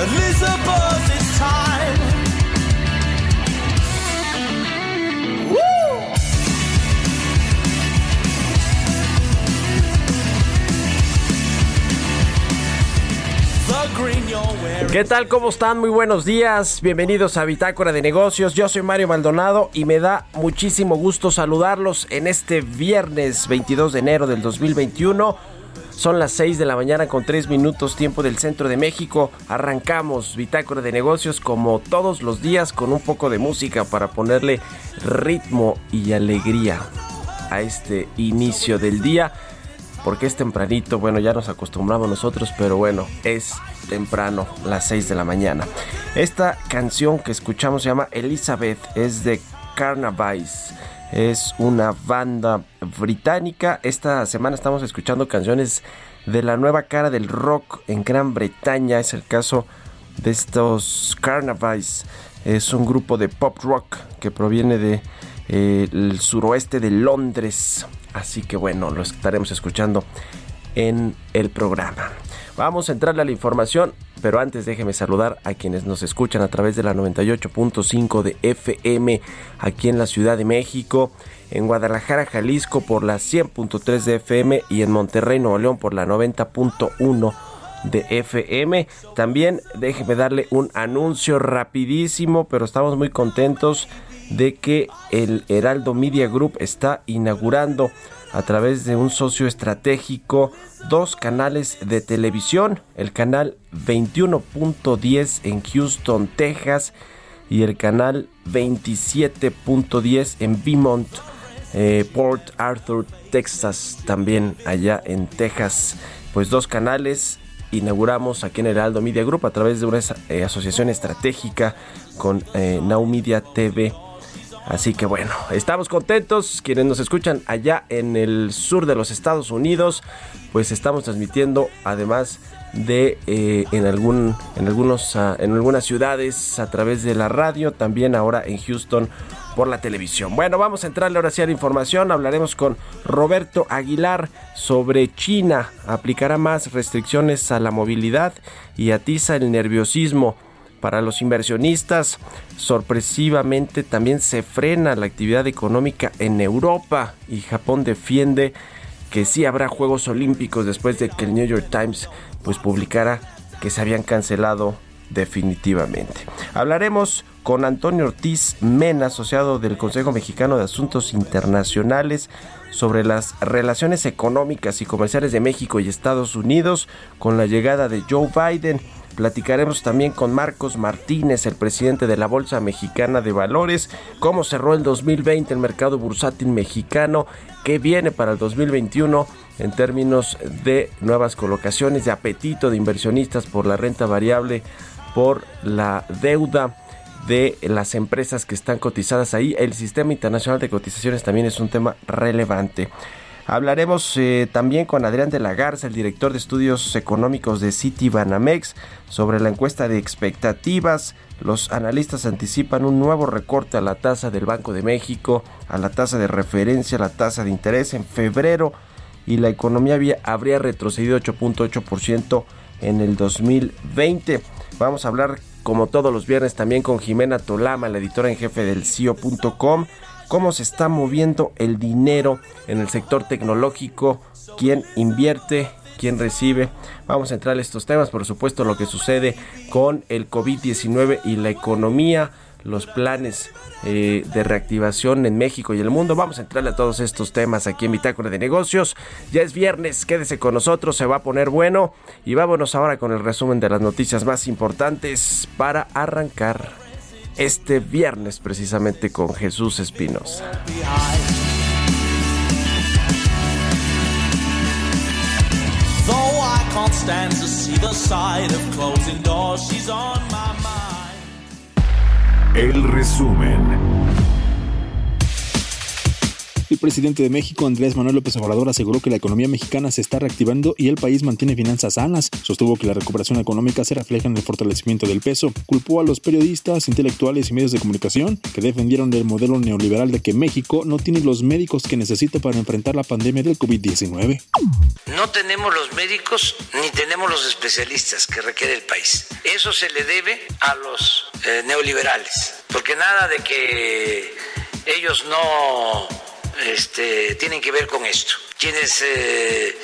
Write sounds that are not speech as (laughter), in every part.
Elizabeth, it's time. ¿Qué tal? ¿Cómo están? Muy buenos días. Bienvenidos a Bitácora de Negocios. Yo soy Mario Maldonado y me da muchísimo gusto saludarlos en este viernes 22 de enero del 2021. Son las 6 de la mañana con 3 minutos tiempo del centro de México. Arrancamos Bitácora de Negocios como todos los días con un poco de música para ponerle ritmo y alegría a este inicio del día porque es tempranito, bueno, ya nos acostumbramos nosotros, pero bueno, es temprano, las 6 de la mañana. Esta canción que escuchamos se llama Elizabeth, es de Carnavais. Es una banda británica. Esta semana estamos escuchando canciones de la nueva cara del rock en Gran Bretaña. Es el caso de estos Carnavais. Es un grupo de pop rock que proviene de eh, suroeste de Londres. Así que bueno, lo estaremos escuchando en el programa. Vamos a entrarle a la información, pero antes déjeme saludar a quienes nos escuchan a través de la 98.5 de FM aquí en la Ciudad de México, en Guadalajara, Jalisco por la 100.3 de FM y en Monterrey, Nuevo León por la 90.1 de FM. También déjeme darle un anuncio rapidísimo, pero estamos muy contentos de que el Heraldo Media Group está inaugurando a través de un socio estratégico dos canales de televisión, el canal 21.10 en Houston, Texas y el canal 27.10 en Beaumont, eh, Port Arthur, Texas, también allá en Texas. Pues dos canales inauguramos aquí en el Heraldo Media Group a través de una eh, asociación estratégica con eh, Now Media TV. Así que bueno, estamos contentos. Quienes nos escuchan allá en el sur de los Estados Unidos, pues estamos transmitiendo además de eh, en algún en algunos ah, en algunas ciudades a través de la radio, también ahora en Houston por la televisión. Bueno, vamos a entrarle ahora sí a la información. Hablaremos con Roberto Aguilar sobre China. Aplicará más restricciones a la movilidad y atiza el nerviosismo para los inversionistas. Sorpresivamente también se frena la actividad económica en Europa y Japón defiende que sí habrá Juegos Olímpicos después de que el New York Times pues publicara que se habían cancelado definitivamente. Hablaremos con Antonio Ortiz Mena, asociado del Consejo Mexicano de Asuntos Internacionales, sobre las relaciones económicas y comerciales de México y Estados Unidos con la llegada de Joe Biden. Platicaremos también con Marcos Martínez, el presidente de la Bolsa Mexicana de Valores, cómo cerró el 2020 el mercado bursátil mexicano, qué viene para el 2021 en términos de nuevas colocaciones, de apetito de inversionistas por la renta variable, por la deuda de las empresas que están cotizadas ahí. El sistema internacional de cotizaciones también es un tema relevante. Hablaremos eh, también con Adrián de la Garza, el director de estudios económicos de City Banamex, sobre la encuesta de expectativas. Los analistas anticipan un nuevo recorte a la tasa del Banco de México, a la tasa de referencia, a la tasa de interés en febrero y la economía habría retrocedido 8.8% en el 2020. Vamos a hablar como todos los viernes también con Jimena Tolama, la editora en jefe del CIO.com cómo se está moviendo el dinero en el sector tecnológico, quién invierte, quién recibe. Vamos a entrar a estos temas, por supuesto, lo que sucede con el COVID-19 y la economía los planes eh, de reactivación en México y el mundo. Vamos a entrarle a todos estos temas aquí en Bitácora de Negocios. Ya es viernes, quédese con nosotros, se va a poner bueno. Y vámonos ahora con el resumen de las noticias más importantes para arrancar este viernes precisamente con Jesús Espinosa. El resumen. El presidente de México, Andrés Manuel López Obrador, aseguró que la economía mexicana se está reactivando y el país mantiene finanzas sanas. Sostuvo que la recuperación económica se refleja en el fortalecimiento del peso. Culpó a los periodistas, intelectuales y medios de comunicación que defendieron el modelo neoliberal de que México no tiene los médicos que necesita para enfrentar la pandemia del COVID-19. No tenemos los médicos ni tenemos los especialistas que requiere el país. Eso se le debe a los eh, neoliberales, porque nada de que ellos no este, tienen que ver con esto. Quienes eh,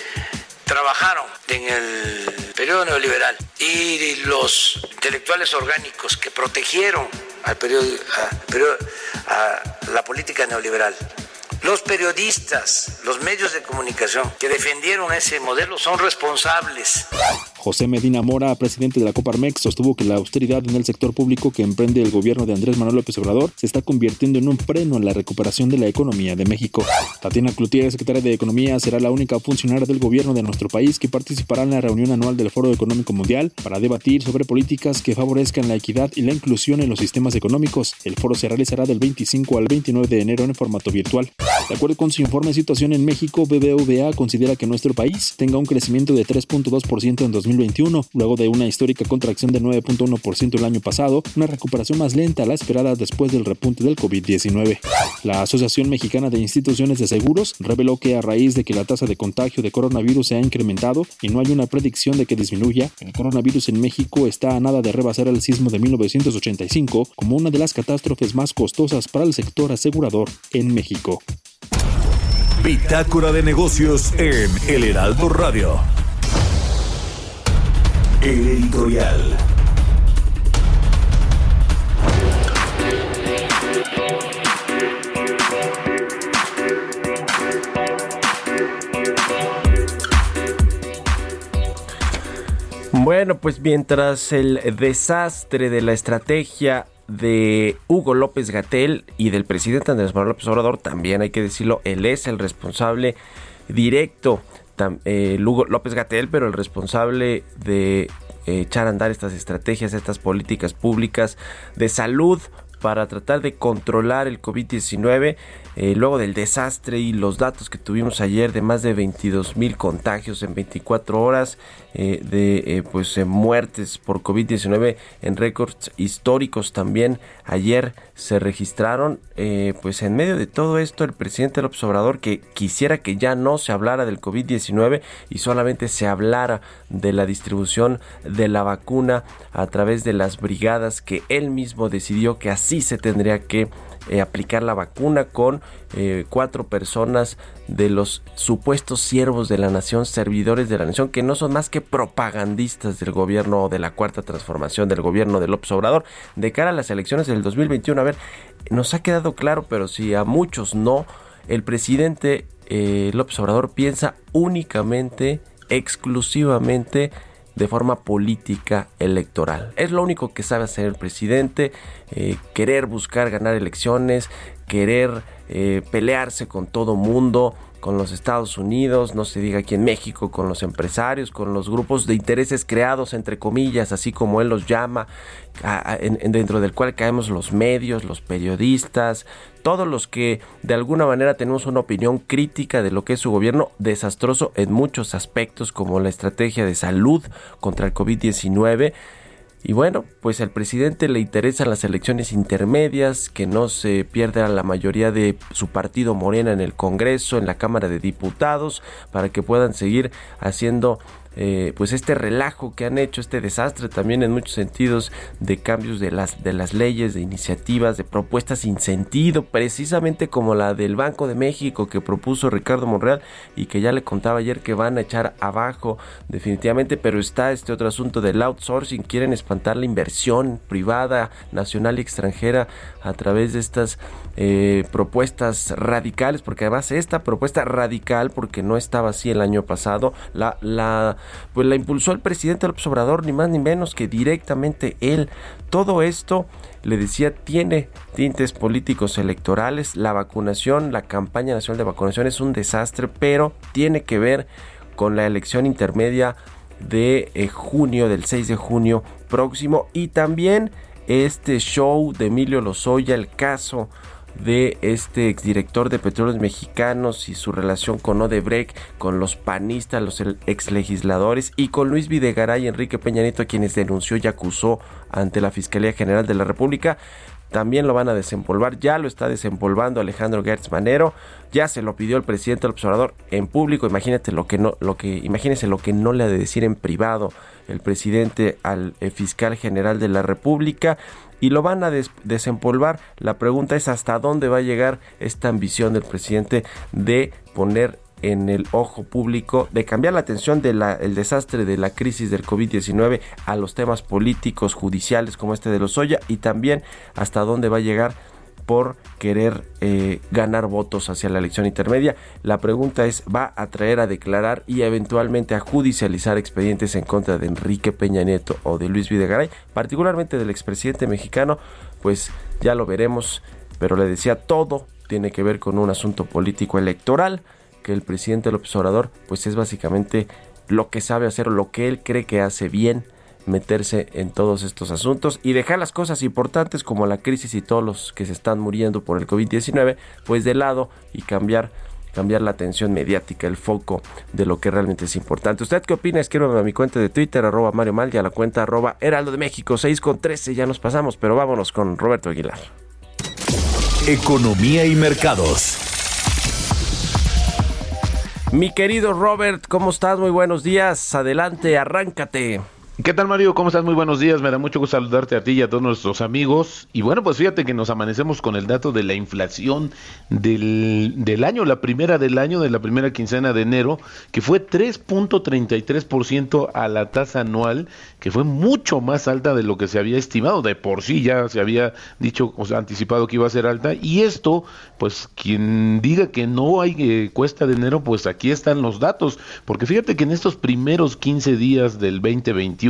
trabajaron en el periodo neoliberal y los intelectuales orgánicos que protegieron al periodo, a la política neoliberal los periodistas, los medios de comunicación que defendieron ese modelo son responsables. José Medina Mora, presidente de la Coparmex, sostuvo que la austeridad en el sector público que emprende el gobierno de Andrés Manuel López Obrador se está convirtiendo en un freno en la recuperación de la economía de México. Tatiana Cloutier, secretaria de Economía, será la única funcionaria del gobierno de nuestro país que participará en la reunión anual del Foro Económico Mundial para debatir sobre políticas que favorezcan la equidad y la inclusión en los sistemas económicos. El foro se realizará del 25 al 29 de enero en formato virtual. De acuerdo con su informe de situación en México, BBVA considera que nuestro país tenga un crecimiento de 3.2% en 2021, luego de una histórica contracción de 9.1% el año pasado, una recuperación más lenta a la esperada después del repunte del COVID-19. La Asociación Mexicana de Instituciones de Seguros reveló que a raíz de que la tasa de contagio de coronavirus se ha incrementado y no hay una predicción de que disminuya, el coronavirus en México está a nada de rebasar el sismo de 1985 como una de las catástrofes más costosas para el sector asegurador en México. Bitácora de negocios en El Heraldo Radio. El editorial. Bueno, pues mientras el desastre de la estrategia de Hugo López Gatel y del presidente Andrés Manuel López Obrador, también hay que decirlo, él es el responsable directo, eh, Hugo López Gatel, pero el responsable de eh, echar a andar estas estrategias, estas políticas públicas de salud para tratar de controlar el COVID-19 eh, luego del desastre y los datos que tuvimos ayer de más de 22 mil contagios en 24 horas, eh, de eh, pues muertes por COVID-19 en récords históricos también ayer se registraron. pues en medio de todo esto, el presidente López Obrador que quisiera que ya no se hablara del COVID-19 y solamente se hablara de la distribución de la vacuna a través de las brigadas que él mismo decidió que así se tendría que eh, aplicar la vacuna con eh, cuatro personas de los supuestos siervos de la nación, servidores de la nación, que no son más que propagandistas del gobierno de la cuarta transformación del gobierno de López Obrador de cara a las elecciones del 2021. A ver, nos ha quedado claro, pero si a muchos no, el presidente eh, López Obrador piensa únicamente, exclusivamente de forma política electoral. Es lo único que sabe hacer el presidente, eh, querer buscar ganar elecciones, querer eh, pelearse con todo mundo, con los Estados Unidos, no se diga aquí en México, con los empresarios, con los grupos de intereses creados, entre comillas, así como él los llama, dentro del cual caemos los medios, los periodistas, todos los que de alguna manera tenemos una opinión crítica de lo que es su gobierno, desastroso en muchos aspectos, como la estrategia de salud contra el COVID-19, y bueno, pues al presidente le interesan las elecciones intermedias, que no se pierda la mayoría de su partido Morena en el Congreso, en la Cámara de Diputados, para que puedan seguir haciendo eh, pues este relajo que han hecho, este desastre también en muchos sentidos de cambios de las, de las leyes, de iniciativas, de propuestas sin sentido, precisamente como la del Banco de México que propuso Ricardo Monreal y que ya le contaba ayer que van a echar abajo definitivamente, pero está este otro asunto del outsourcing, quieren espantar la inversión privada, nacional y extranjera a través de estas eh, propuestas radicales, porque además esta propuesta radical, porque no estaba así el año pasado, la, la, pues la impulsó el presidente López Obrador, ni más ni menos que directamente él. Todo esto, le decía, tiene tintes políticos electorales, la vacunación, la campaña nacional de vacunación es un desastre, pero tiene que ver con la elección intermedia de eh, junio, del 6 de junio próximo, y también este show de Emilio Lozoya, el caso de este exdirector de Petróleos Mexicanos y su relación con Odebrecht, con los panistas, los exlegisladores y con Luis Videgaray y Enrique Peña Nieto, a quienes denunció y acusó ante la Fiscalía General de la República. También lo van a desempolvar, ya lo está desempolvando Alejandro Gertz Manero, ya se lo pidió el presidente del observador en público, imagínate lo que no, lo que, imagínense lo que no le ha de decir en privado el presidente al eh, fiscal general de la República. Y lo van a desempolvar. La pregunta es hasta dónde va a llegar esta ambición del presidente de poner en el ojo público, de cambiar la atención del desastre de la crisis del COVID-19 a los temas políticos, judiciales como este de los Oya y también hasta dónde va a llegar por querer eh, ganar votos hacia la elección intermedia. La pregunta es, ¿va a traer a declarar y eventualmente a judicializar expedientes en contra de Enrique Peña Nieto o de Luis Videgaray, particularmente del expresidente mexicano? Pues ya lo veremos, pero le decía, todo tiene que ver con un asunto político electoral, que el presidente López Obrador pues es básicamente lo que sabe hacer, lo que él cree que hace bien meterse en todos estos asuntos y dejar las cosas importantes como la crisis y todos los que se están muriendo por el COVID-19 pues de lado y cambiar cambiar la atención mediática, el foco de lo que realmente es importante. ¿Usted qué opina? Escríbame a mi cuenta de Twitter, arroba Mario Mal, y a la cuenta arroba Heraldo de México, 6 con 13, ya nos pasamos, pero vámonos con Roberto Aguilar. Economía y mercados. Mi querido Robert, ¿cómo estás? Muy buenos días. Adelante, arráncate. ¿Qué tal Mario? ¿Cómo estás? Muy buenos días. Me da mucho gusto saludarte a ti y a todos nuestros amigos. Y bueno, pues fíjate que nos amanecemos con el dato de la inflación del, del año, la primera del año, de la primera quincena de enero, que fue 3.33% a la tasa anual, que fue mucho más alta de lo que se había estimado. De por sí ya se había dicho, o sea, anticipado que iba a ser alta. Y esto, pues quien diga que no hay eh, cuesta de enero, pues aquí están los datos. Porque fíjate que en estos primeros 15 días del 2021,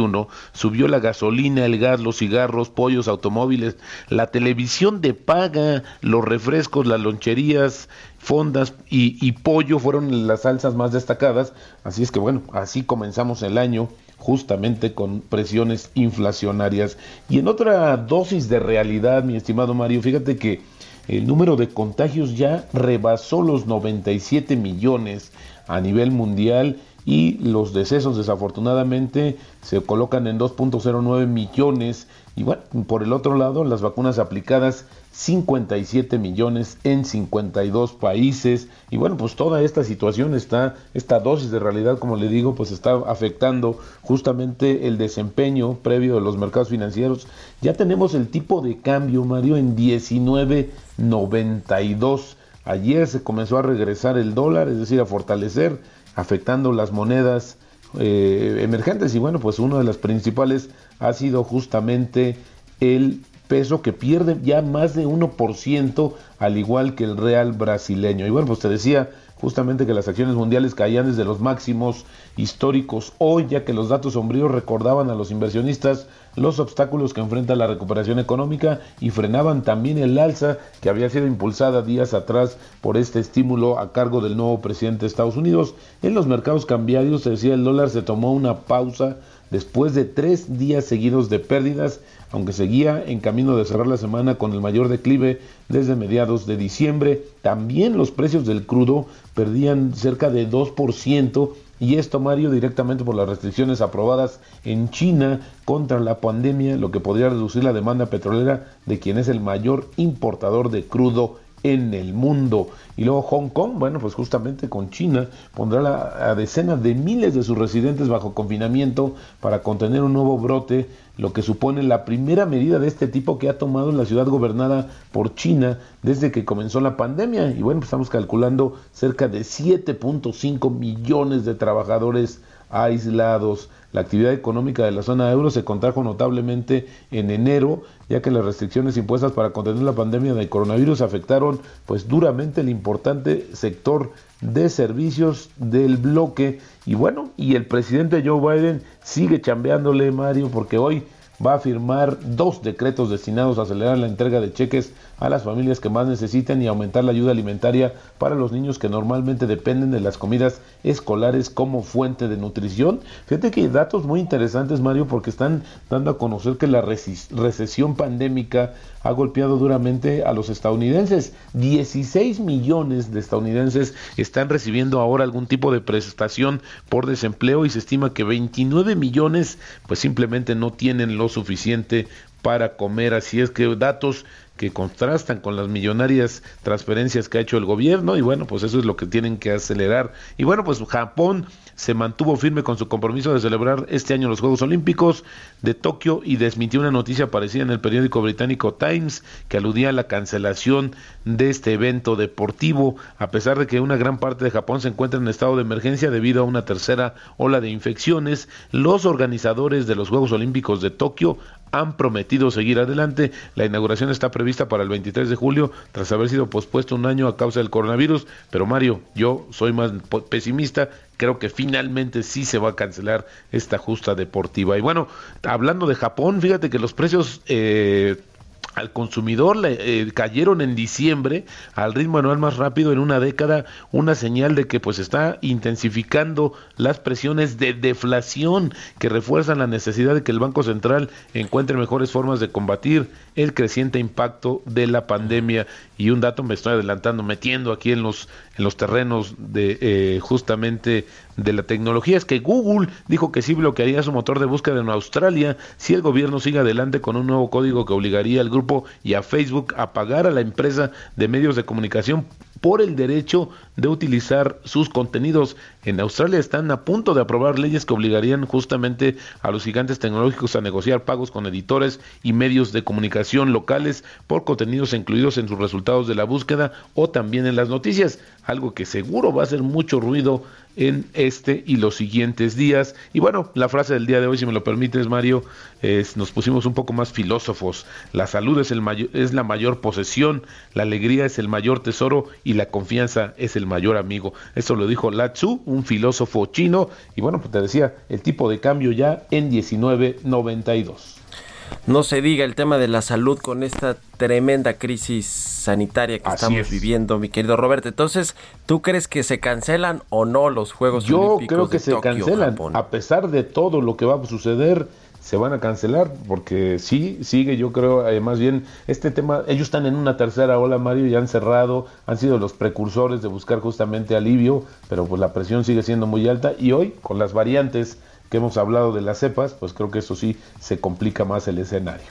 subió la gasolina, el gas, los cigarros, pollos, automóviles, la televisión de paga, los refrescos, las loncherías, fondas y, y pollo fueron las salsas más destacadas. Así es que bueno, así comenzamos el año justamente con presiones inflacionarias. Y en otra dosis de realidad, mi estimado Mario, fíjate que el número de contagios ya rebasó los 97 millones a nivel mundial y los decesos desafortunadamente se colocan en 2.09 millones y bueno, por el otro lado las vacunas aplicadas 57 millones en 52 países y bueno, pues toda esta situación está, esta dosis de realidad como le digo, pues está afectando justamente el desempeño previo de los mercados financieros. Ya tenemos el tipo de cambio, Mario, en 19.92. Ayer se comenzó a regresar el dólar, es decir, a fortalecer afectando las monedas eh, emergentes y bueno, pues una de las principales ha sido justamente el peso que pierde ya más de 1% al igual que el real brasileño. Y bueno, pues te decía justamente que las acciones mundiales caían desde los máximos históricos hoy, ya que los datos sombríos recordaban a los inversionistas los obstáculos que enfrenta la recuperación económica y frenaban también el alza que había sido impulsada días atrás por este estímulo a cargo del nuevo presidente de Estados Unidos. En los mercados cambiarios, se decía, el dólar se tomó una pausa después de tres días seguidos de pérdidas, aunque seguía en camino de cerrar la semana con el mayor declive desde mediados de diciembre. También los precios del crudo perdían cerca de 2% y esto, Mario, directamente por las restricciones aprobadas en China contra la pandemia, lo que podría reducir la demanda petrolera de quien es el mayor importador de crudo en el mundo. Y luego Hong Kong, bueno, pues justamente con China pondrá a decenas de miles de sus residentes bajo confinamiento para contener un nuevo brote, lo que supone la primera medida de este tipo que ha tomado la ciudad gobernada por China desde que comenzó la pandemia. Y bueno, pues estamos calculando cerca de 7.5 millones de trabajadores aislados. La actividad económica de la zona euro se contrajo notablemente en enero, ya que las restricciones impuestas para contener la pandemia de coronavirus afectaron pues duramente el importante sector de servicios del bloque. Y bueno, y el presidente Joe Biden sigue chambeándole, Mario, porque hoy va a firmar dos decretos destinados a acelerar la entrega de cheques a las familias que más necesitan y aumentar la ayuda alimentaria para los niños que normalmente dependen de las comidas escolares como fuente de nutrición. Fíjate que hay datos muy interesantes, Mario, porque están dando a conocer que la recesión pandémica ha golpeado duramente a los estadounidenses. 16 millones de estadounidenses están recibiendo ahora algún tipo de prestación por desempleo y se estima que 29 millones pues simplemente no tienen lo suficiente para comer. Así es que datos que contrastan con las millonarias transferencias que ha hecho el gobierno y bueno, pues eso es lo que tienen que acelerar. Y bueno, pues Japón se mantuvo firme con su compromiso de celebrar este año los Juegos Olímpicos de Tokio y desmintió una noticia aparecida en el periódico británico Times que aludía a la cancelación de este evento deportivo, a pesar de que una gran parte de Japón se encuentra en estado de emergencia debido a una tercera ola de infecciones, los organizadores de los Juegos Olímpicos de Tokio han prometido seguir adelante. La inauguración está prevista para el 23 de julio, tras haber sido pospuesto un año a causa del coronavirus. Pero Mario, yo soy más pesimista. Creo que finalmente sí se va a cancelar esta justa deportiva. Y bueno, hablando de Japón, fíjate que los precios eh, al consumidor le eh, cayeron en diciembre al ritmo anual más rápido en una década, una señal de que pues está intensificando las presiones de deflación que refuerzan la necesidad de que el Banco Central encuentre mejores formas de combatir el creciente impacto de la pandemia. Y un dato me estoy adelantando metiendo aquí en los en los terrenos de eh, justamente de la tecnología. Es que Google dijo que sí bloquearía su motor de búsqueda en Australia si el gobierno sigue adelante con un nuevo código que obligaría al grupo y a Facebook a pagar a la empresa de medios de comunicación por el derecho de utilizar sus contenidos. En Australia están a punto de aprobar leyes que obligarían justamente a los gigantes tecnológicos a negociar pagos con editores y medios de comunicación locales por contenidos incluidos en sus resultados de la búsqueda o también en las noticias, algo que seguro va a hacer mucho ruido en este y los siguientes días. Y bueno, la frase del día de hoy, si me lo permites, Mario, es, nos pusimos un poco más filósofos. La salud es, el mayor, es la mayor posesión, la alegría es el mayor tesoro y la confianza es el mayor amigo. Eso lo dijo La Tzu, un filósofo chino. Y bueno, pues te decía, el tipo de cambio ya en 1992. No se diga el tema de la salud con esta tremenda crisis sanitaria que estamos viviendo, mi querido Roberto. Entonces, ¿tú crees que se cancelan o no los Juegos Yo Olímpicos? Yo creo que se cancelan. A pesar de todo lo que va a suceder, se van a cancelar porque sí, sigue, yo creo, eh, más bien este tema, ellos están en una tercera ola, Mario, ya han cerrado, han sido los precursores de buscar justamente alivio, pero pues la presión sigue siendo muy alta y hoy con las variantes que hemos hablado de las cepas, pues creo que eso sí se complica más el escenario.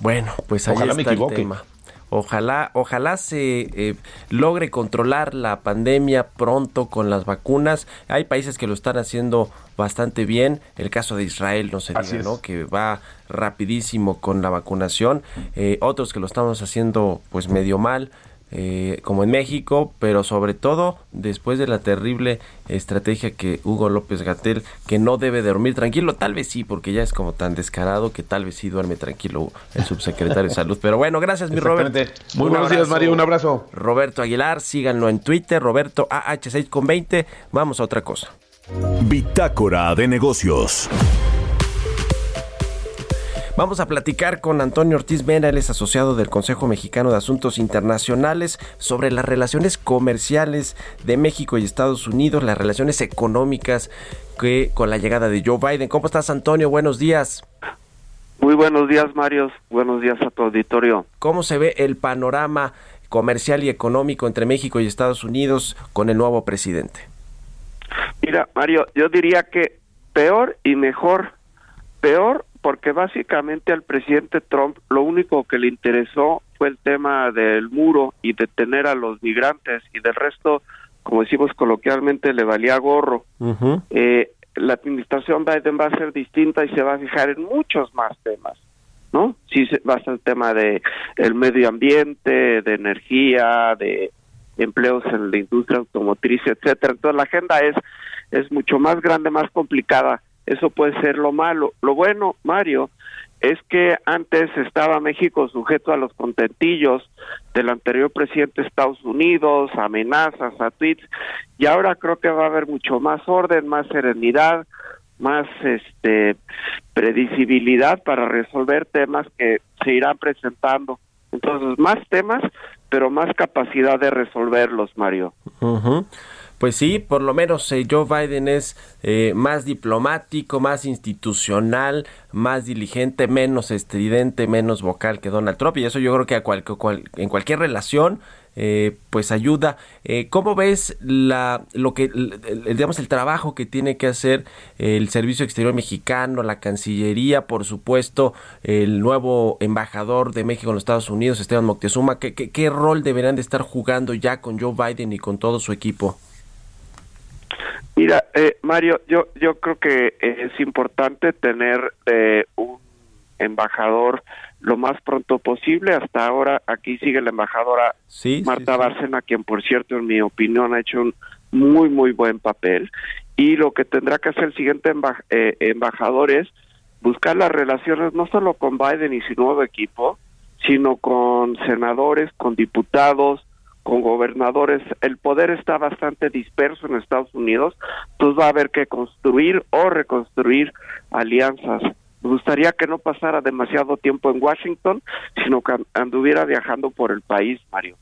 Bueno, pues ahí Ojalá está me equivoque. el tema. Ojalá, ojalá se eh, logre controlar la pandemia pronto con las vacunas. Hay países que lo están haciendo bastante bien. El caso de Israel, no se diga, ¿no? Que va rapidísimo con la vacunación. Eh, otros que lo estamos haciendo pues medio mal. Eh, como en México, pero sobre todo después de la terrible estrategia que Hugo López Gatel, que no debe dormir tranquilo, tal vez sí, porque ya es como tan descarado que tal vez sí duerme tranquilo el subsecretario de (laughs) Salud. Pero bueno, gracias mi Roberto. Muy buenos días Mario, un abrazo. Roberto Aguilar, síganlo en Twitter, Roberto AH6 con 20. Vamos a otra cosa. Bitácora de negocios. Vamos a platicar con Antonio Ortiz Mena, él es asociado del Consejo Mexicano de Asuntos Internacionales, sobre las relaciones comerciales de México y Estados Unidos, las relaciones económicas que con la llegada de Joe Biden. ¿Cómo estás, Antonio? Buenos días. Muy buenos días, Mario. Buenos días a tu auditorio. ¿Cómo se ve el panorama comercial y económico entre México y Estados Unidos con el nuevo presidente? Mira, Mario, yo diría que peor y mejor. Peor porque básicamente al presidente Trump lo único que le interesó fue el tema del muro y detener a los migrantes y del resto, como decimos coloquialmente, le valía gorro. eh, la administración Biden va a ser distinta y se va a fijar en muchos más temas, ¿no? Sí va a ser el tema de el medio ambiente, de energía, de empleos en la industria automotriz, etcétera. Entonces la agenda es es mucho más grande, más complicada. Eso puede ser lo malo. Lo bueno, Mario, es que antes estaba México sujeto a los contentillos del anterior presidente de Estados Unidos, amenazas, a tweets, y ahora creo que va a haber mucho más orden, más serenidad, más este predecibilidad para resolver temas que se irán presentando. Entonces, más temas, pero más capacidad de resolverlos, Mario. Pues sí, por lo menos eh, Joe Biden es eh, más diplomático, más institucional, más diligente, menos estridente, menos vocal que Donald Trump. Y eso yo creo que a cual, en cualquier relación eh, pues ayuda. ¿Cómo ves la, lo que, digamos, el trabajo que tiene que hacer el Servicio Exterior Mexicano, la Cancillería, por supuesto, el nuevo embajador de México en los Estados Unidos, Esteban Moctezuma? ¿Qué, qué, qué rol deberán de estar jugando ya con Joe Biden y con todo su equipo? Mira, eh, Mario, yo yo creo que es importante tener eh, un embajador lo más pronto posible. Hasta ahora aquí sigue la embajadora Marta Bárcena, quien por cierto, en mi opinión, ha hecho un muy, muy buen papel. Y lo que tendrá que hacer el siguiente eh, embajador es buscar las relaciones no solo con Biden y su nuevo equipo, sino con senadores, con diputados, con gobernadores, el poder está bastante disperso en Estados Unidos, entonces va a haber que construir o reconstruir alianzas me gustaría que no pasara demasiado tiempo en Washington, sino que anduviera viajando por el país, Mario.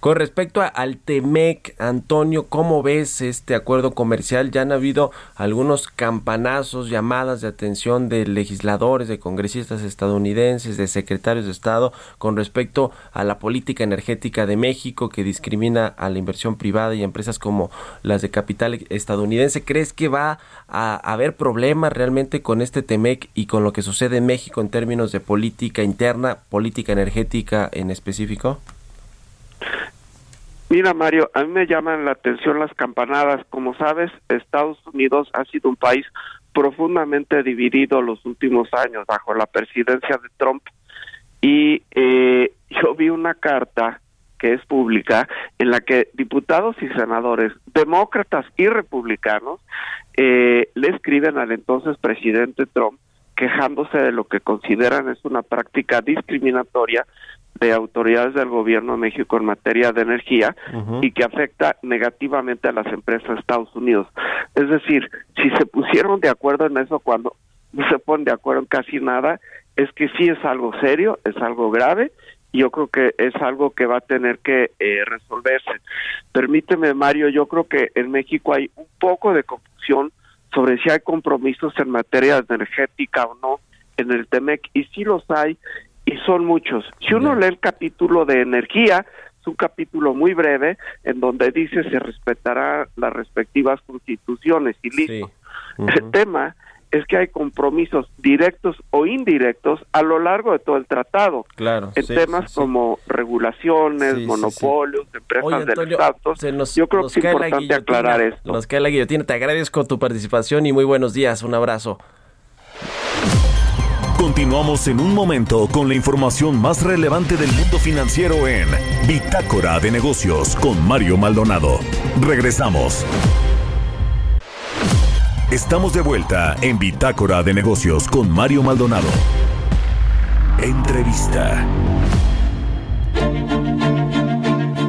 Con respecto al TEMEC, Antonio, ¿cómo ves este acuerdo comercial? Ya han habido algunos campanazos, llamadas de atención de legisladores, de congresistas estadounidenses, de secretarios de Estado con respecto a la política energética de México que discrimina a la inversión privada y empresas como las de capital estadounidense. ¿Crees que va a haber problemas realmente con este TEMEC? Y con lo que sucede en México en términos de política interna, política energética en específico? Mira, Mario, a mí me llaman la atención las campanadas. Como sabes, Estados Unidos ha sido un país profundamente dividido los últimos años bajo la presidencia de Trump. Y eh, yo vi una carta que es pública, en la que diputados y senadores, demócratas y republicanos, eh, le escriben al entonces presidente Trump quejándose de lo que consideran es una práctica discriminatoria de autoridades del gobierno de México en materia de energía y que afecta negativamente a las empresas de Estados Unidos. Es decir, si se pusieron de acuerdo en eso cuando no se ponen de acuerdo en casi nada, es que sí es algo serio, es algo grave yo creo que es algo que va a tener que eh, resolverse. Permíteme, Mario, yo creo que en México hay un poco de confusión sobre si hay compromisos en materia energética o no en el TEMEC, y sí los hay, y son muchos. Si uno lee el capítulo de energía, es un capítulo muy breve en donde dice se respetará las respectivas constituciones y listo. El tema es que hay compromisos directos o indirectos a lo largo de todo el tratado. Claro. En temas como regulaciones, monopolios, empresas del Estado. Yo creo que es importante aclarar esto. Nos cae la guillotina. Te agradezco tu participación y muy buenos días. Un abrazo. Continuamos en un momento con la información más relevante del mundo financiero en Bitácora de Negocios con Mario Maldonado. Regresamos. Estamos de vuelta en Bitácora de Negocios con Mario Maldonado. Entrevista.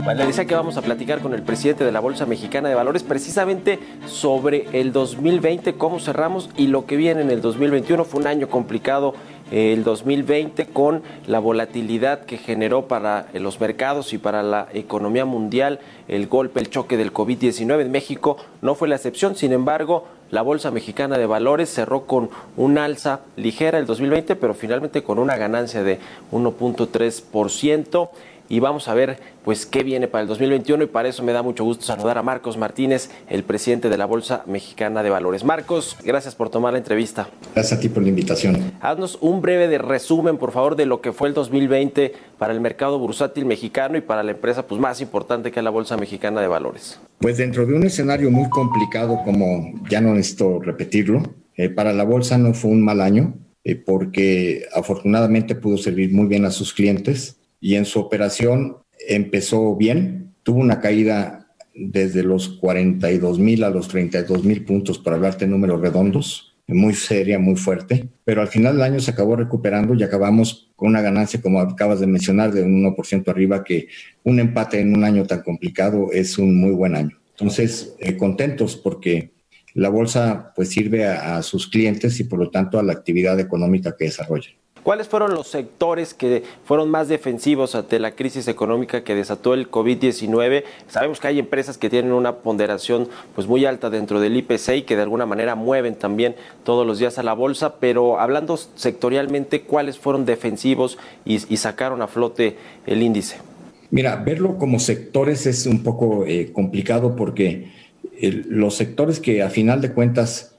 Bueno, decía que vamos a platicar con el presidente de la Bolsa Mexicana de Valores precisamente sobre el 2020, cómo cerramos y lo que viene en el 2021. Fue un año complicado el 2020 con la volatilidad que generó para los mercados y para la economía mundial el golpe, el choque del COVID-19 en México no fue la excepción. Sin embargo, la Bolsa Mexicana de Valores cerró con un alza ligera el 2020, pero finalmente con una ganancia de 1.3%. y vamos a ver pues qué viene para el 2021 y para eso me da mucho gusto saludar a Marcos Martínez, el presidente de la Bolsa Mexicana de Valores. Marcos, gracias por tomar la entrevista. Gracias a ti por la invitación. Haznos un breve de resumen, por favor, de lo que fue el 2020 para el mercado bursátil mexicano y para la empresa pues más importante que es la Bolsa Mexicana de Valores. Pues dentro de un escenario muy complicado, como ya no necesito repetirlo, eh, para la bolsa no fue un mal año, eh, porque afortunadamente pudo servir muy bien a sus clientes y en su operación empezó bien, tuvo una caída desde los 42 mil a los 32 mil puntos, para hablarte de números redondos, muy seria, muy fuerte, pero al final del año se acabó recuperando y acabamos con una ganancia, como acabas de mencionar, de un 1% arriba, que un empate en un año tan complicado es un muy buen año. Entonces, eh, contentos porque la bolsa pues sirve a, a sus clientes y por lo tanto a la actividad económica que desarrolla. ¿Cuáles fueron los sectores que fueron más defensivos ante la crisis económica que desató el COVID-19? Sabemos que hay empresas que tienen una ponderación pues muy alta dentro del IPC y que de alguna manera mueven también todos los días a la bolsa, pero hablando sectorialmente, ¿cuáles fueron defensivos y, sacaron a flote el índice? Mira, verlo como sectores es un poco eh, complicado porque los sectores que a final de cuentas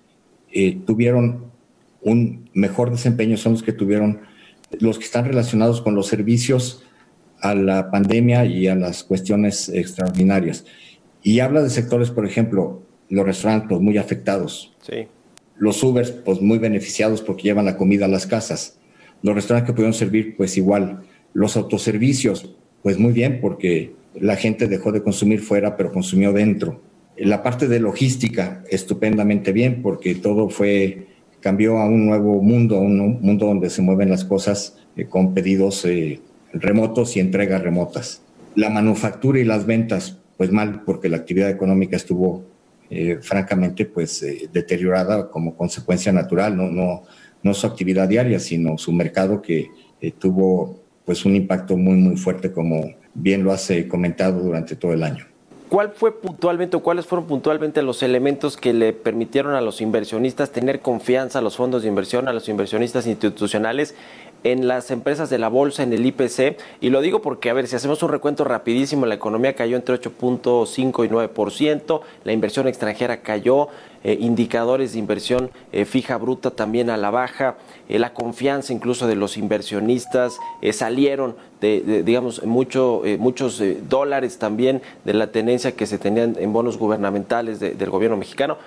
eh, tuvieron un mejor desempeño son los que tuvieron, los que están relacionados con los servicios a la pandemia y a las cuestiones extraordinarias. Y habla de sectores, por ejemplo, los restaurantes pues, muy afectados. Sí. Los Ubers, pues muy beneficiados porque llevan la comida a las casas. Los restaurantes que pudieron servir, pues igual. Los autoservicios, pues muy bien porque la gente dejó de consumir fuera, pero consumió dentro. La parte de logística, estupendamente bien porque todo fue cambió a un nuevo mundo, un mundo donde se mueven las cosas eh, con pedidos eh, remotos y entregas remotas. La manufactura y las ventas, pues mal, porque la actividad económica estuvo eh, francamente pues deteriorada como consecuencia natural, no, no, no su actividad diaria, sino su mercado que tuvo pues un impacto muy muy fuerte como bien lo has comentado durante todo el año. ¿Cuál fue puntualmente o cuáles fueron puntualmente los elementos que le permitieron a los inversionistas tener confianza, a los fondos de inversión, a los inversionistas institucionales en las empresas de la bolsa, en el IPC? Y lo digo porque, a ver, si hacemos un recuento rapidísimo, la economía cayó entre 8.5 y 9%, la inversión extranjera cayó, eh, indicadores de inversión eh, fija bruta también a la baja, eh, la confianza incluso de los inversionistas, salieron de, digamos, mucho, muchos dólares también de la tenencia que se tenían en bonos gubernamentales de, del gobierno mexicano.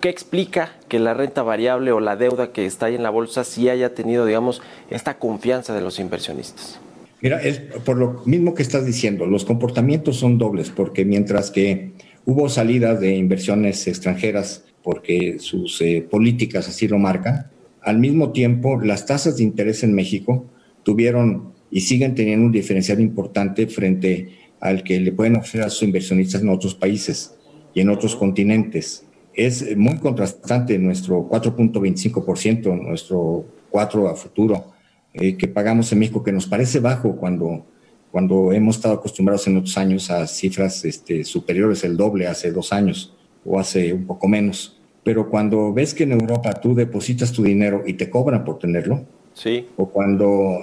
¿Qué explica que la renta variable o la deuda que está ahí en la bolsa sí haya tenido, digamos, esta confianza de los inversionistas? Mira, por lo mismo que estás diciendo, los comportamientos son dobles, porque mientras que hubo salidas de inversiones extranjeras porque sus eh, políticas así lo marcan, al mismo tiempo las tasas de interés en México tuvieron y siguen teniendo un diferencial importante frente al que le pueden ofrecer a sus inversionistas en otros países y en otros continentes es muy contrastante nuestro 4.25%, nuestro 4 a futuro eh, que pagamos en México, que nos parece bajo cuando, cuando hemos estado acostumbrados en otros años a cifras este, superiores, el doble hace dos años o hace un poco menos. Pero cuando ves que en Europa tú depositas tu dinero y te cobran por tenerlo, sí. o cuando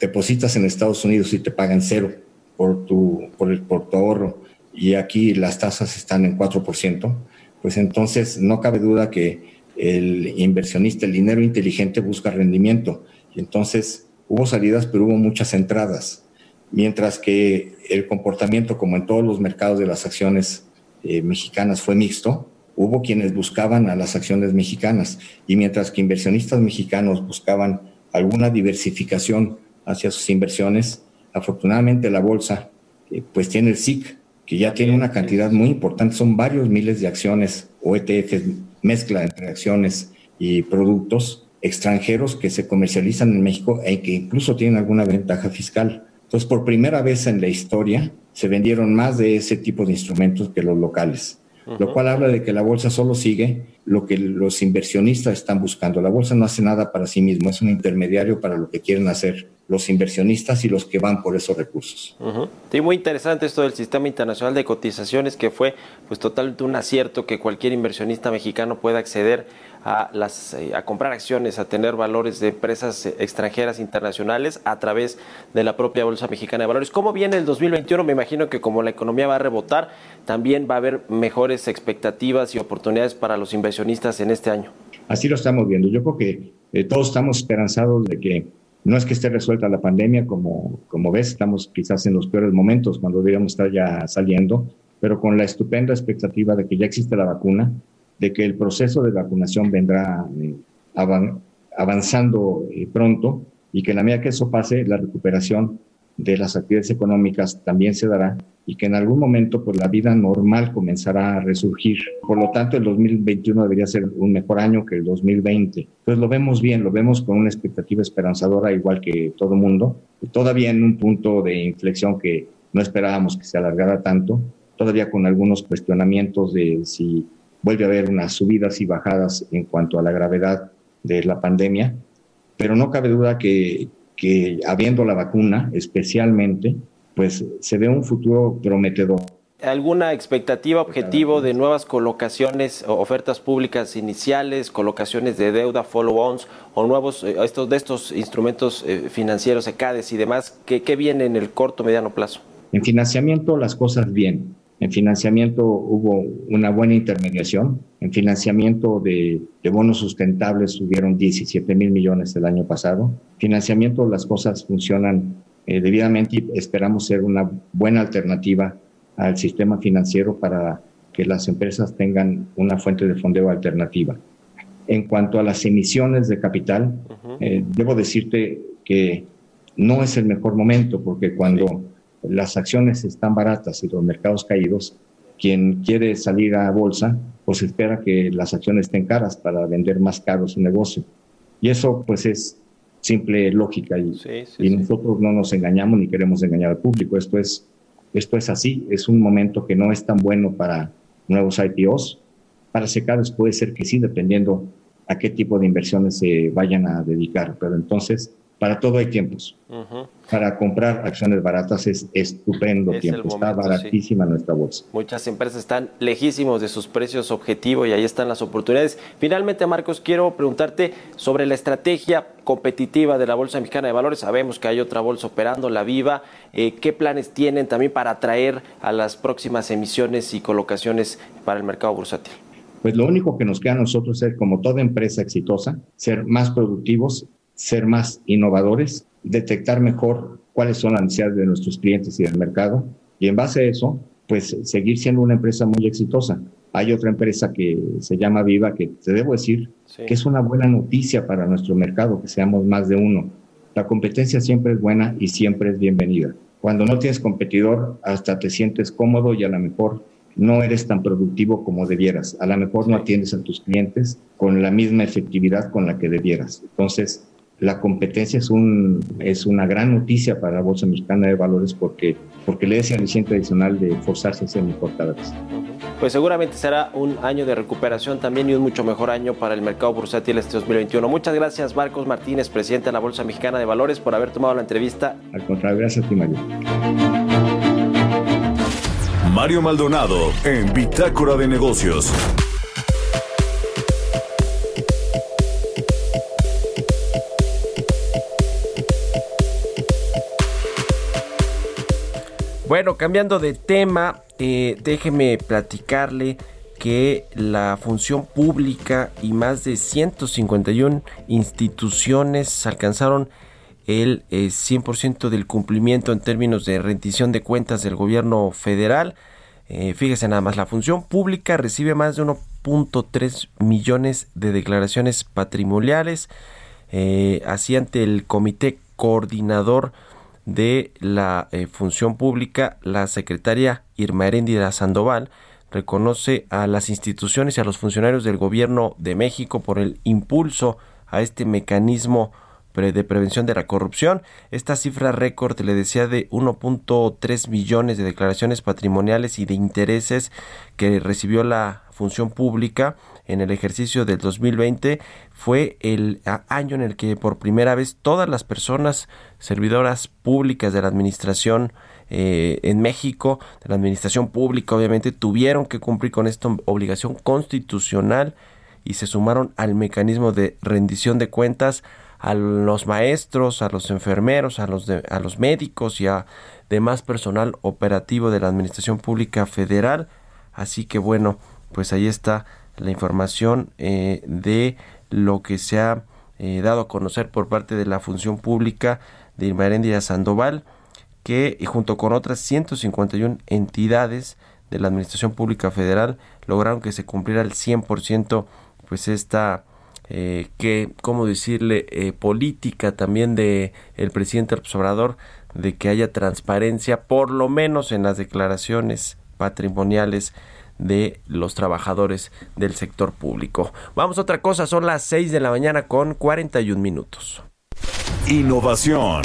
depositas en Estados Unidos y te pagan cero por tu, por el, por tu ahorro, y aquí las tasas están en 4%, pues entonces no cabe duda que el inversionista, el dinero inteligente busca rendimiento. Y entonces hubo salidas, pero hubo muchas entradas. Mientras que el comportamiento, como en todos los mercados de las acciones eh, mexicanas, fue mixto, hubo quienes buscaban a las acciones mexicanas. Y mientras que inversionistas mexicanos buscaban alguna diversificación hacia sus inversiones, afortunadamente la bolsa, eh, pues tiene el SIC, que ya tiene una cantidad muy importante, son varios miles de acciones o ETFs, mezcla entre acciones y productos extranjeros que se comercializan en México e que incluso tienen alguna ventaja fiscal. Entonces, por primera vez en la historia, se vendieron más de ese tipo de instrumentos que los locales, uh -huh. lo cual habla de que la bolsa solo sigue lo que los inversionistas están buscando. La bolsa no hace nada para sí mismo, es un intermediario para lo que quieren hacer los inversionistas y los que van por esos recursos. Sí, muy interesante esto del sistema internacional de cotizaciones que fue pues totalmente un acierto que cualquier inversionista mexicano pueda acceder a las eh, a comprar acciones, a tener valores de empresas eh, extranjeras internacionales a través de la propia Bolsa Mexicana de Valores. ¿Cómo viene el 2021? Me imagino que como la economía va a rebotar, también va a haber mejores expectativas y oportunidades para los inversionistas en este año. Así lo estamos viendo. Yo creo que eh, todos estamos esperanzados de que no es que esté resuelta la pandemia, como, como ves, estamos quizás en los peores momentos cuando deberíamos estar ya saliendo, pero con la estupenda expectativa de que ya existe la vacuna, de que el proceso de vacunación vendrá eh, avan- avanzando eh, pronto y que en la medida que eso pase, la recuperación de las actividades económicas también se dará y que en algún momento pues la vida normal comenzará a resurgir. Por lo tanto, el 2021 debería ser un mejor año que el 2020. Pues lo vemos bien, lo vemos con una expectativa esperanzadora igual que todo mundo. Todavía en un punto de inflexión que no esperábamos que se alargara tanto, todavía con algunos cuestionamientos de si vuelve a haber unas subidas y bajadas en cuanto a la gravedad de la pandemia, pero no cabe duda que, que habiendo la vacuna especialmente, pues se ve un futuro prometedor. ¿Alguna expectativa, objetivo de nuevas colocaciones, ofertas públicas iniciales, colocaciones de deuda, follow-ons o nuevos eh, estos de estos instrumentos eh, financieros, ECADES y demás? ¿Qué, qué viene en el corto mediano plazo? En financiamiento las cosas bien. En financiamiento hubo una buena intermediación. En financiamiento de, de bonos sustentables subieron 17 mil millones el año pasado. Financiamiento las cosas funcionan eh, debidamente y esperamos ser una buena alternativa al sistema financiero para que las empresas tengan una fuente de fondeo alternativa. En cuanto a las emisiones de capital, eh, debo decirte que no es el mejor momento porque cuando las acciones están baratas y los mercados caídos, quien quiere salir a bolsa, pues espera que las acciones estén caras para vender más caro su negocio. Y eso pues es simple lógica y, Sí, sí, y sí. nosotros no nos engañamos ni queremos engañar al público. Esto es, esto es así, es un momento que no es tan bueno para nuevos IPOs. Para secados puede ser que sí, dependiendo a qué tipo de inversiones se vayan a dedicar, pero entonces para todo hay tiempos. Para comprar acciones baratas es estupendo Es tiempo, está sí. baratísima nuestra bolsa. Muchas empresas están lejísimos de sus precios objetivo y ahí están las oportunidades. Finalmente, Marcos, quiero preguntarte sobre la estrategia competitiva de la Bolsa Mexicana de Valores. Sabemos que hay otra bolsa operando, la Viva. Eh, ¿Qué planes tienen también para atraer a las próximas emisiones y colocaciones para el mercado bursátil? Pues lo único que nos queda a nosotros es, como toda empresa exitosa, ser más productivos, ser más innovadores, detectar mejor cuáles son las necesidades de nuestros clientes y del mercado y en base a eso, pues seguir siendo una empresa muy exitosa. Hay otra empresa que se llama Viva que te debo decir Sí. que es una buena noticia para nuestro mercado, que seamos más de uno. La competencia siempre es buena y siempre es bienvenida. Cuando no tienes competidor, hasta te sientes cómodo y a lo mejor no eres tan productivo como debieras. A lo mejor no atiendes a tus clientes con la misma efectividad con la que debieras. Entonces, la competencia es, un, es una gran noticia para la Bolsa Mexicana de Valores porque, porque le da ese aliciente adicional de forzarse a ser mejor cada vez. Pues seguramente será un año de recuperación también y un mucho mejor año para el mercado bursátil este 2021. Muchas gracias, Marcos Martínez, presidente de la Bolsa Mexicana de Valores, por haber tomado la entrevista. Al contrario, gracias a ti, Mario. Mario Maldonado en Bitácora de Negocios. Bueno, cambiando de tema, eh, déjeme platicarle que la función pública y más de 151 instituciones alcanzaron el eh, 100% del cumplimiento en términos de rendición de cuentas del gobierno federal. Eh, fíjese nada más, la función pública recibe más de 1.3 millones de declaraciones patrimoniales, eh, así ante el comité coordinador de la eh, función pública, la secretaria Irma Heréndira Sandoval reconoce a las instituciones y a los funcionarios del gobierno de México por el impulso a este mecanismo de prevención de la corrupción. Esta cifra récord, le decía, de 1.3 millones de declaraciones patrimoniales y de intereses que recibió la función pública en el ejercicio del 2020 fue el año en el que por primera vez todas las personas servidoras públicas de la administración eh, en México, de la administración pública, obviamente, tuvieron que cumplir con esta obligación constitucional y se sumaron al mecanismo de rendición de cuentas a los maestros, a los enfermeros, a los, a los médicos y a demás personal operativo de la Administración Pública Federal. Así que bueno, pues ahí está la información eh, de lo que se ha eh, dado a conocer por parte de la función pública de Irmarendia Sandoval, que junto con otras 151 entidades de la Administración Pública Federal lograron que se cumpliera al 100% pues esta eh, que cómo decirle eh, política también de el presidente Obrador de que haya transparencia por lo menos en las declaraciones patrimoniales de los trabajadores del sector público. Vamos a otra cosa, son las 6 de la mañana con 41 minutos. Innovación.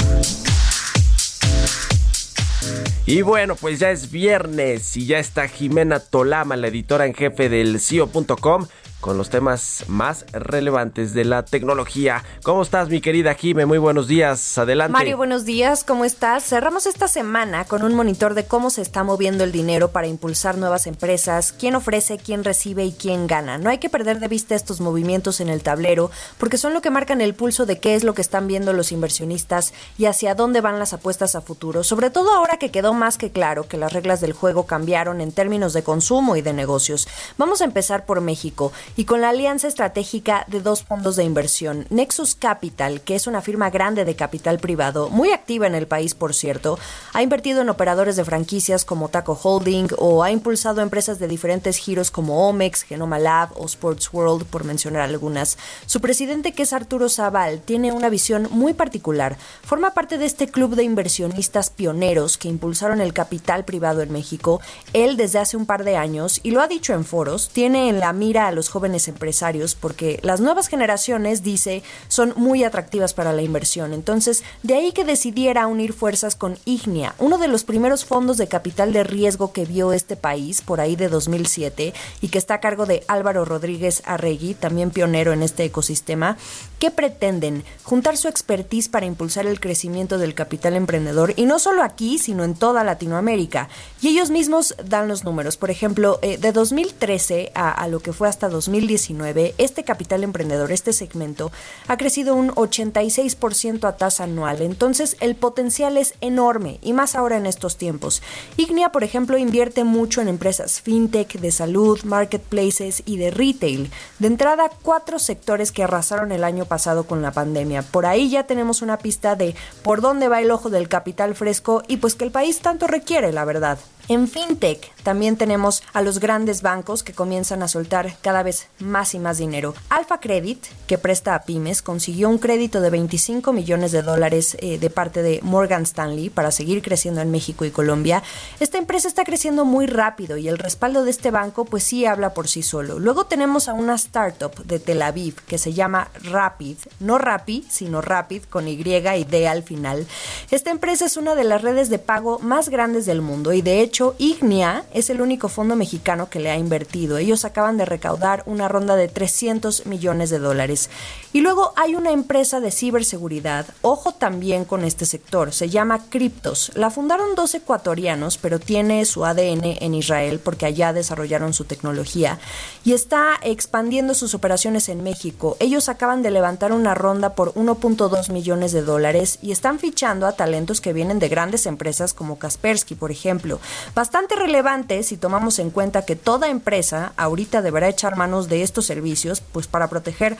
Y bueno, pues ya es viernes y ya está Jimena Tolama, la editora en jefe del CIO.com con los temas más relevantes de la tecnología. ¿Cómo estás, mi querida Jime? Muy buenos días. Adelante. Mario, buenos días. ¿Cómo estás? Cerramos esta semana con un monitor de cómo se está moviendo el dinero para impulsar nuevas empresas, quién ofrece, quién recibe y quién gana. No hay que perder de vista estos movimientos en el tablero porque son lo que marcan el pulso de qué es lo que están viendo los inversionistas y hacia dónde van las apuestas a futuro. Sobre todo ahora que quedó más que claro que las reglas del juego cambiaron en términos de consumo y de negocios. Vamos a empezar por México y con la alianza estratégica de dos fondos de inversión, Nexus Capital, que es una firma grande de capital privado, muy activa en el país, por cierto, ha invertido en operadores de franquicias como Taco Holding o ha impulsado empresas de diferentes giros como Omex, Genoma Lab o Sports World, por mencionar algunas. Su presidente, que es Arturo Zaval, tiene una visión muy particular. Forma parte de este club de inversionistas pioneros que impulsaron el capital privado en México. Él desde hace un par de años, y lo ha dicho en foros, tiene en la mira a los jóvenes empresarios porque las nuevas generaciones, dice, son muy atractivas para la inversión. Entonces, de ahí que decidiera unir fuerzas con Ignia, uno de los primeros fondos de capital de riesgo que vio este país por ahí de 2007 y que está a cargo de Álvaro Rodríguez Arregui, también pionero en este ecosistema, que pretenden juntar su expertise para impulsar el crecimiento del capital emprendedor y no solo aquí, sino en toda Latinoamérica. Y ellos mismos dan los números. Por ejemplo, eh, de 2013 a, a lo que fue hasta 2019, este capital emprendedor, este segmento, ha crecido un 86% a tasa anual. Entonces, el potencial es enorme y más ahora en estos tiempos. Ignia, por ejemplo, invierte mucho en empresas fintech, de salud, marketplaces y de retail. De entrada, cuatro sectores que arrasaron el año pasado con la pandemia. Por ahí ya tenemos una pista de por dónde va el ojo del capital fresco y pues que el país tanto requiere, la verdad. En FinTech también tenemos a los grandes bancos que comienzan a soltar cada vez más y más dinero. Alfa Credit, que presta a pymes, consiguió un crédito de 25 millones de dólares eh, de parte de Morgan Stanley para seguir creciendo en México y Colombia. Esta empresa está creciendo muy rápido y el respaldo de este banco pues sí habla por sí solo. Luego tenemos a una startup de Tel Aviv que se llama Rapid, no Rapid, sino Rapid con Y y D al final. Esta empresa es una de las redes de pago más grandes del mundo y de hecho Ignia es el único fondo mexicano que le ha invertido. Ellos acaban de recaudar una ronda de 300 millones de dólares. Y luego hay una empresa de ciberseguridad, ojo también con este sector, se llama Cryptos. La fundaron dos ecuatorianos, pero tiene su ADN en Israel porque allá desarrollaron su tecnología y está expandiendo sus operaciones en México. Ellos acaban de levantar una ronda por 1.2 millones de dólares y están fichando a talentos que vienen de grandes empresas como Kaspersky, por ejemplo. Bastante relevante si tomamos en cuenta que toda empresa ahorita deberá echar manos de estos servicios, pues para proteger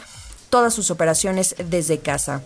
todas sus operaciones desde casa.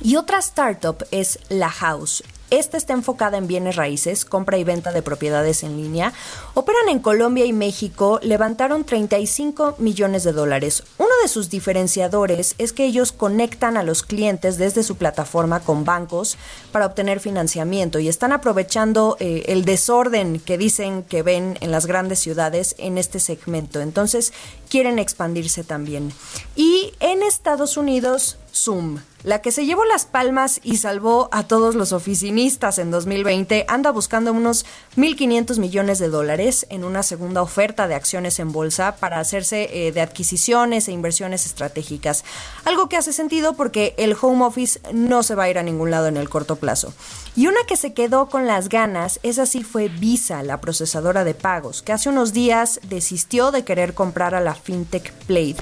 Y otra startup es La House. Esta está enfocada en bienes raíces, compra y venta de propiedades en línea. Operan en Colombia y México, levantaron 35 millones de dólares. Uno de sus diferenciadores es que ellos conectan a los clientes desde su plataforma con bancos para obtener financiamiento y están aprovechando eh, el desorden que dicen que ven en las grandes ciudades en este segmento. Entonces, quieren expandirse también. Y en Estados Unidos, Zoom La que se llevó las palmas y salvó a todos los oficinistas en 2020 anda buscando unos 1.500 millones de dólares en una segunda oferta de acciones en bolsa para hacerse eh, de adquisiciones e inversiones estratégicas. Algo que hace sentido porque el home office no se va a ir a ningún lado en el corto plazo. Y una que se quedó con las ganas, esa sí fue Visa, la procesadora de pagos, que hace unos días desistió de querer comprar a la fintech Plate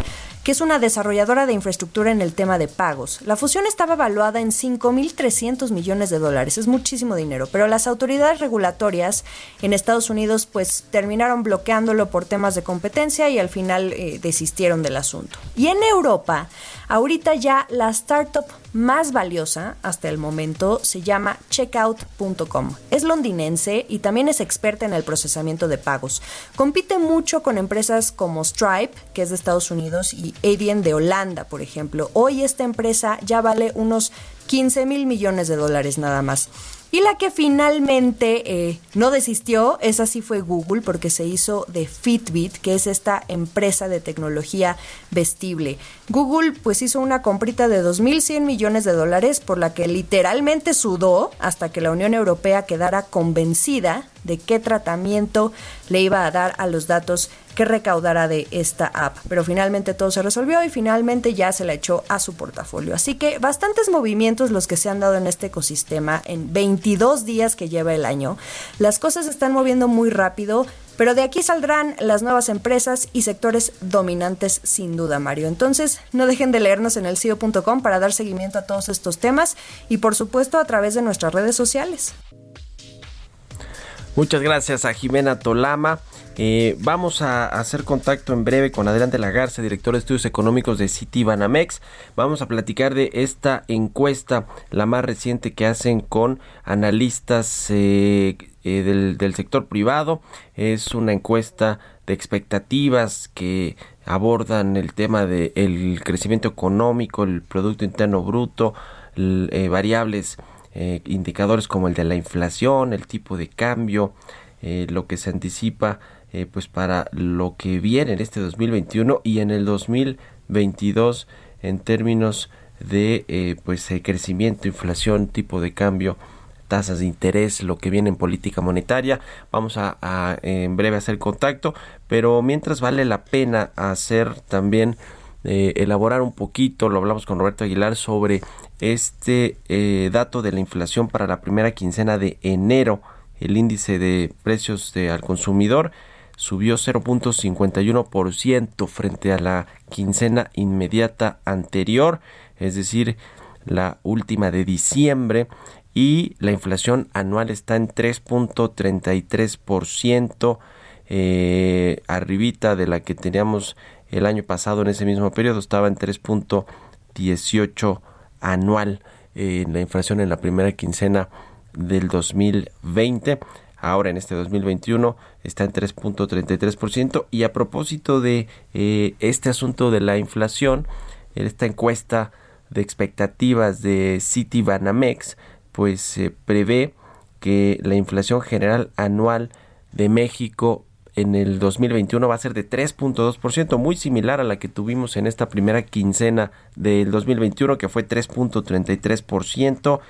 que es una desarrolladora de infraestructura en el tema de pagos. La fusión estaba evaluada en 5.300 millones de dólares, es muchísimo dinero, pero las autoridades regulatorias en Estados Unidos pues terminaron bloqueándolo por temas de competencia y al final eh, desistieron del asunto. Y en Europa, ahorita ya la startup más valiosa hasta el momento se llama checkout.com. Es londinense y también es experta en el procesamiento de pagos. Compite mucho con empresas como Stripe, que es de Estados Unidos, y Adyen de Holanda, por ejemplo. Hoy esta empresa ya vale unos 15 mil millones de dólares nada más. Y la que finalmente eh, no desistió, esa sí fue Google, porque se hizo de Fitbit, que es esta empresa de tecnología vestible. Google pues hizo una comprita de 2.100 millones de dólares por la que literalmente sudó hasta que la Unión Europea quedara convencida de qué tratamiento le iba a dar a los datos que recaudara de esta app. Pero finalmente todo se resolvió y finalmente ya se la echó a su portafolio. Así que bastantes movimientos los que se han dado en este ecosistema en 22 días que lleva el año. Las cosas se están moviendo muy rápido. Pero de aquí saldrán las nuevas empresas y sectores dominantes sin duda, Mario. Entonces, no dejen de leernos en el CIO.com para dar seguimiento a todos estos temas y por supuesto a través de nuestras redes sociales. Muchas gracias a Jimena Tolama. Eh, vamos a hacer contacto en breve con Adrián de la Garza, director de estudios económicos de City Banamex. Vamos a platicar de esta encuesta, la más reciente que hacen con analistas eh, eh, del, sector privado. Es una encuesta de expectativas que abordan el tema del crecimiento económico, el Producto Interno Bruto, variables eh, indicadores como el de la inflación, el tipo de cambio, eh, lo que se anticipa eh, pues para lo que viene en este 2021 y en el 2022 en términos de pues crecimiento, inflación, tipo de cambio, tasas de interés, lo que viene en política monetaria. Vamos a, en breve hacer contacto, pero mientras vale la pena hacer también eh, elaborar un poquito, lo hablamos con Roberto Aguilar, sobre este eh, dato de la inflación para la primera quincena de enero. El índice de precios de, al consumidor subió 0.51% frente a la quincena inmediata anterior, es decir, la última de diciembre, y la inflación anual está en 3.33%, eh, arribita de la que teníamos el año pasado en ese mismo periodo estaba en 3.18 anual en la inflación en la primera quincena del 2020. Ahora en este 2021 está en 3.33%. Y a propósito de eh, este asunto de la inflación, en esta encuesta de expectativas de Citibanamex, pues se prevé que la inflación general anual de México en el 2021 va a ser de 3.2%, muy similar a la que tuvimos en esta primera quincena del 2021, que fue 3.33%.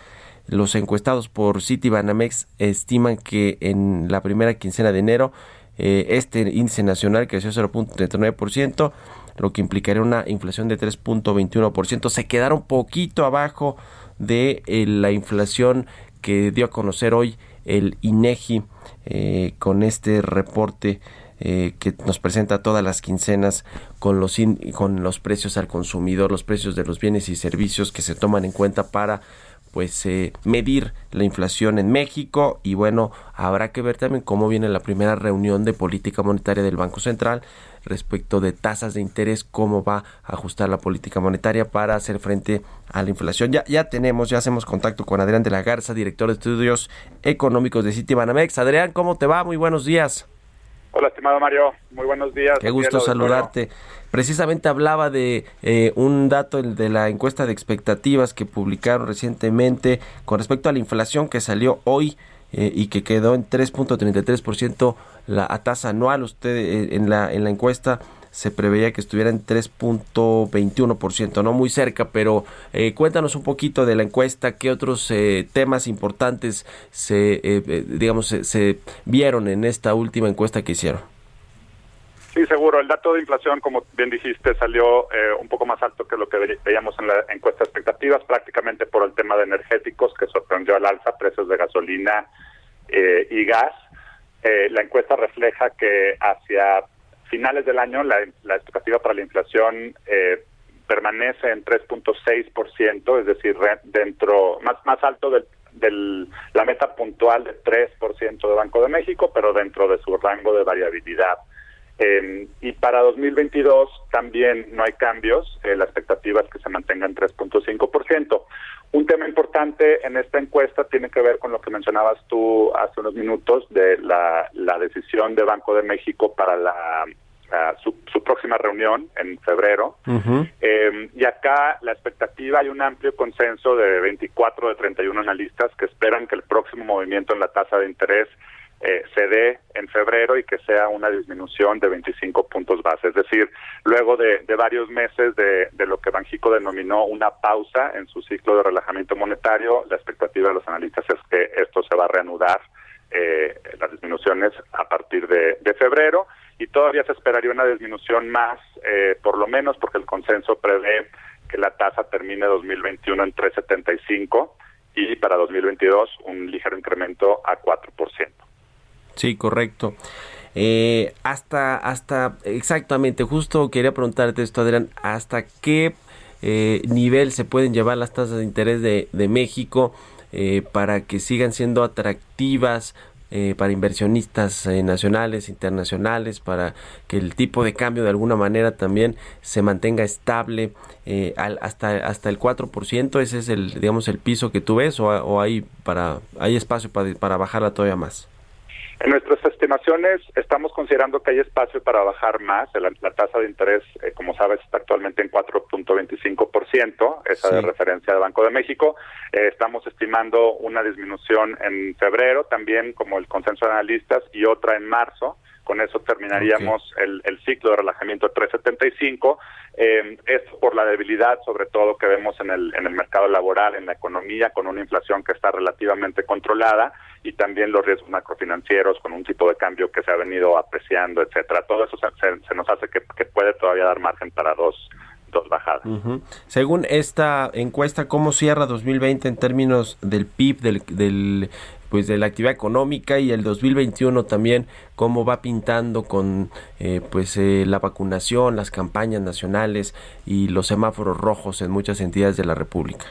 Los encuestados por Citibanamex estiman que en la primera quincena de enero eh, este índice nacional creció 0.39%, lo que implicaría una inflación de 3.21%. Se quedaron poquito abajo de eh, la inflación que dio a conocer hoy el INEGI eh, con este reporte eh, que nos presenta todas las quincenas con los, con los precios al consumidor, los precios de los bienes y servicios que se toman en cuenta para pues eh, medir la inflación en México y bueno habrá que ver también cómo viene la primera reunión de política monetaria del Banco Central respecto de tasas de interés cómo va a ajustar la política monetaria para hacer frente a la inflación. Ya ya tenemos ya hacemos contacto con Adrián de la Garza director de estudios económicos de Citibanamex. Adrián cómo te va muy buenos días Hola, estimado Mario. Muy buenos días. Qué gusto saludarte. Precisamente hablaba de eh, un dato de la encuesta de expectativas que publicaron recientemente con respecto a la inflación que salió hoy eh, y que quedó en 3.33% la a tasa anual. Usted eh, en la en la encuesta se preveía que estuviera en 3.21%, no muy cerca, pero eh, cuéntanos un poquito de la encuesta, qué otros eh, temas importantes se, digamos, se vieron en esta última encuesta que hicieron. Sí, seguro. El dato de inflación, como bien dijiste, salió eh, un poco más alto que lo que veíamos en la encuesta de expectativas, prácticamente por el tema de energéticos, que sorprendió al alza, precios de gasolina eh, y gas. Eh, la encuesta refleja que hacia finales del año la, expectativa para la inflación permanece en 3.6%, es decir, dentro más más alto del, del la meta puntual de 3% de Banco de México, pero dentro de su rango de variabilidad. Eh, y para 2022 también no hay cambios, eh, la expectativa es que se mantenga en 3.5%. Un tema importante en esta encuesta tiene que ver con lo que mencionabas tú hace unos minutos de la, decisión de Banco de México para la, su, próxima reunión en febrero. Eh, y acá la expectativa, hay un amplio consenso de 24 de 31 analistas que esperan que el próximo movimiento en la tasa de interés eh, se dé en febrero y que sea una disminución de 25 puntos base. Es decir, luego de, varios meses de, lo que Banjico denominó una pausa en su ciclo de relajamiento monetario, la expectativa de los analistas es que esto se va a reanudar, eh, las disminuciones a partir de, febrero y todavía se esperaría una disminución más, eh, por lo menos porque el consenso prevé que la tasa termine 2021 en 3.75 y para 2022 un ligero incremento a 4%. Sí, correcto. Eh, hasta, hasta, exactamente, justo quería preguntarte esto, Adrián, ¿hasta qué eh, nivel se pueden llevar las tasas de interés de, México eh, para que sigan siendo atractivas para inversionistas nacionales, internacionales, para que el tipo de cambio de alguna manera también se mantenga estable al, hasta, hasta el 4%? ¿Ese es el, digamos, el piso que tú ves o, o hay, para, hay espacio para, para bajarla todavía más? En nuestras estimaciones estamos considerando que hay espacio para bajar más. La, tasa de interés, eh, como sabes, está actualmente en 4.25%, esa de referencia de Banco de México. Eh, estamos estimando una disminución en febrero, también como el consenso de analistas, y otra en marzo. Con eso terminaríamos el, ciclo de relajamiento 375. Eh, esto por la debilidad, sobre todo, que vemos en el, en el mercado laboral, en la economía, con una inflación que está relativamente controlada y también los riesgos macrofinancieros con un tipo de cambio que se ha venido apreciando, etcétera. Todo eso se, nos hace que, puede todavía dar margen para dos, dos bajadas. Según esta encuesta, ¿cómo cierra 2020 en términos del PIB, del, del pues de la actividad económica y el 2021 también cómo va pintando con eh, pues eh, la vacunación, las campañas nacionales y los semáforos rojos en muchas entidades de la República.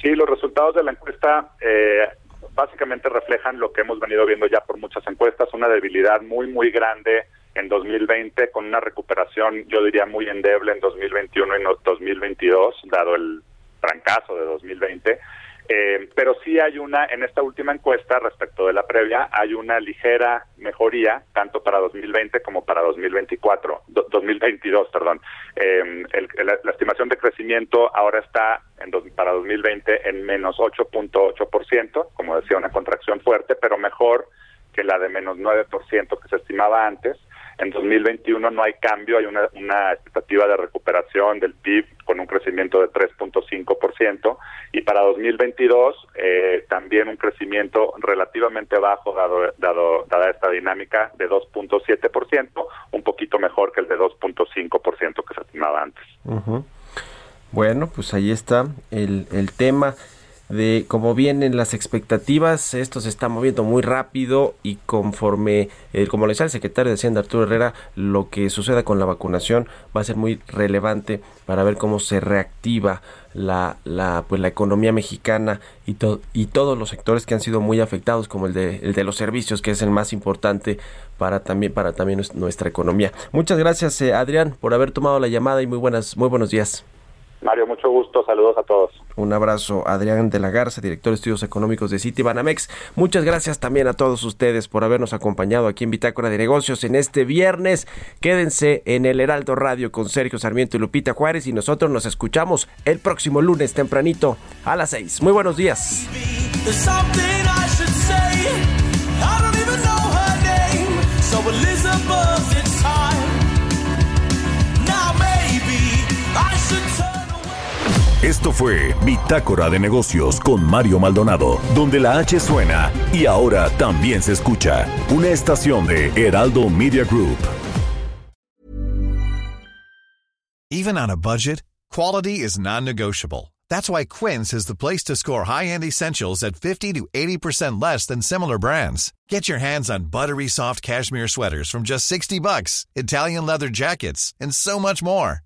Sí, los resultados de la encuesta eh, básicamente reflejan lo que hemos venido viendo ya por muchas encuestas, una debilidad muy, muy grande en 2020, con una recuperación, yo diría, muy endeble en 2021 y 2022, dado el fracaso de 2020. Eh, pero sí hay una, en esta última encuesta respecto de la previa, hay una ligera mejoría, tanto para 2020 como para 2024, 2022, perdón. Eh, la, estimación de crecimiento ahora está en para 2020 en menos 8.8%, como decía, una contracción fuerte, pero mejor que la de menos 9% que se estimaba antes. En 2021 no hay cambio, hay una, una expectativa de recuperación del PIB con un crecimiento de 3.5% y para 2022 eh, también un crecimiento relativamente bajo dado, dado dada esta dinámica de 2.7%, un poquito mejor que el de 2.5% que se estimaba antes. Bueno, pues ahí está el, el tema de cómo vienen las expectativas, esto se está moviendo muy rápido y conforme, eh, como le decía el secretario de Hacienda Arturo Herrera, lo que suceda con la vacunación va a ser muy relevante para ver cómo se reactiva la, la, pues la economía mexicana y, y todos los sectores que han sido muy afectados, como el de, el de los servicios, que es el más importante para también, para también nuestra economía. Muchas gracias, eh, Adrián, por haber tomado la llamada y muy buenas, muy buenos días. Mario, mucho gusto, saludos a todos. Un abrazo, Adrián de la Garza, director de estudios económicos de Citibanamex. Muchas gracias también a todos ustedes por habernos acompañado aquí en Bitácora de Negocios en este viernes. Quédense en el Heraldo Radio con Sergio Sarmiento y Lupita Juárez y nosotros nos escuchamos el próximo lunes tempranito a las 6. Muy buenos días. Esto fue Bitácora de Negocios con Mario Maldonado, donde la H suena y ahora también se escucha. Una estación de Heraldo Media Group. Even on a budget, quality is non-negotiable. That's why Quince is the place to score high-end essentials at 50 to 80% less than similar brands. Get your hands on buttery soft cashmere sweaters from just 60 bucks, Italian leather jackets, and so much more.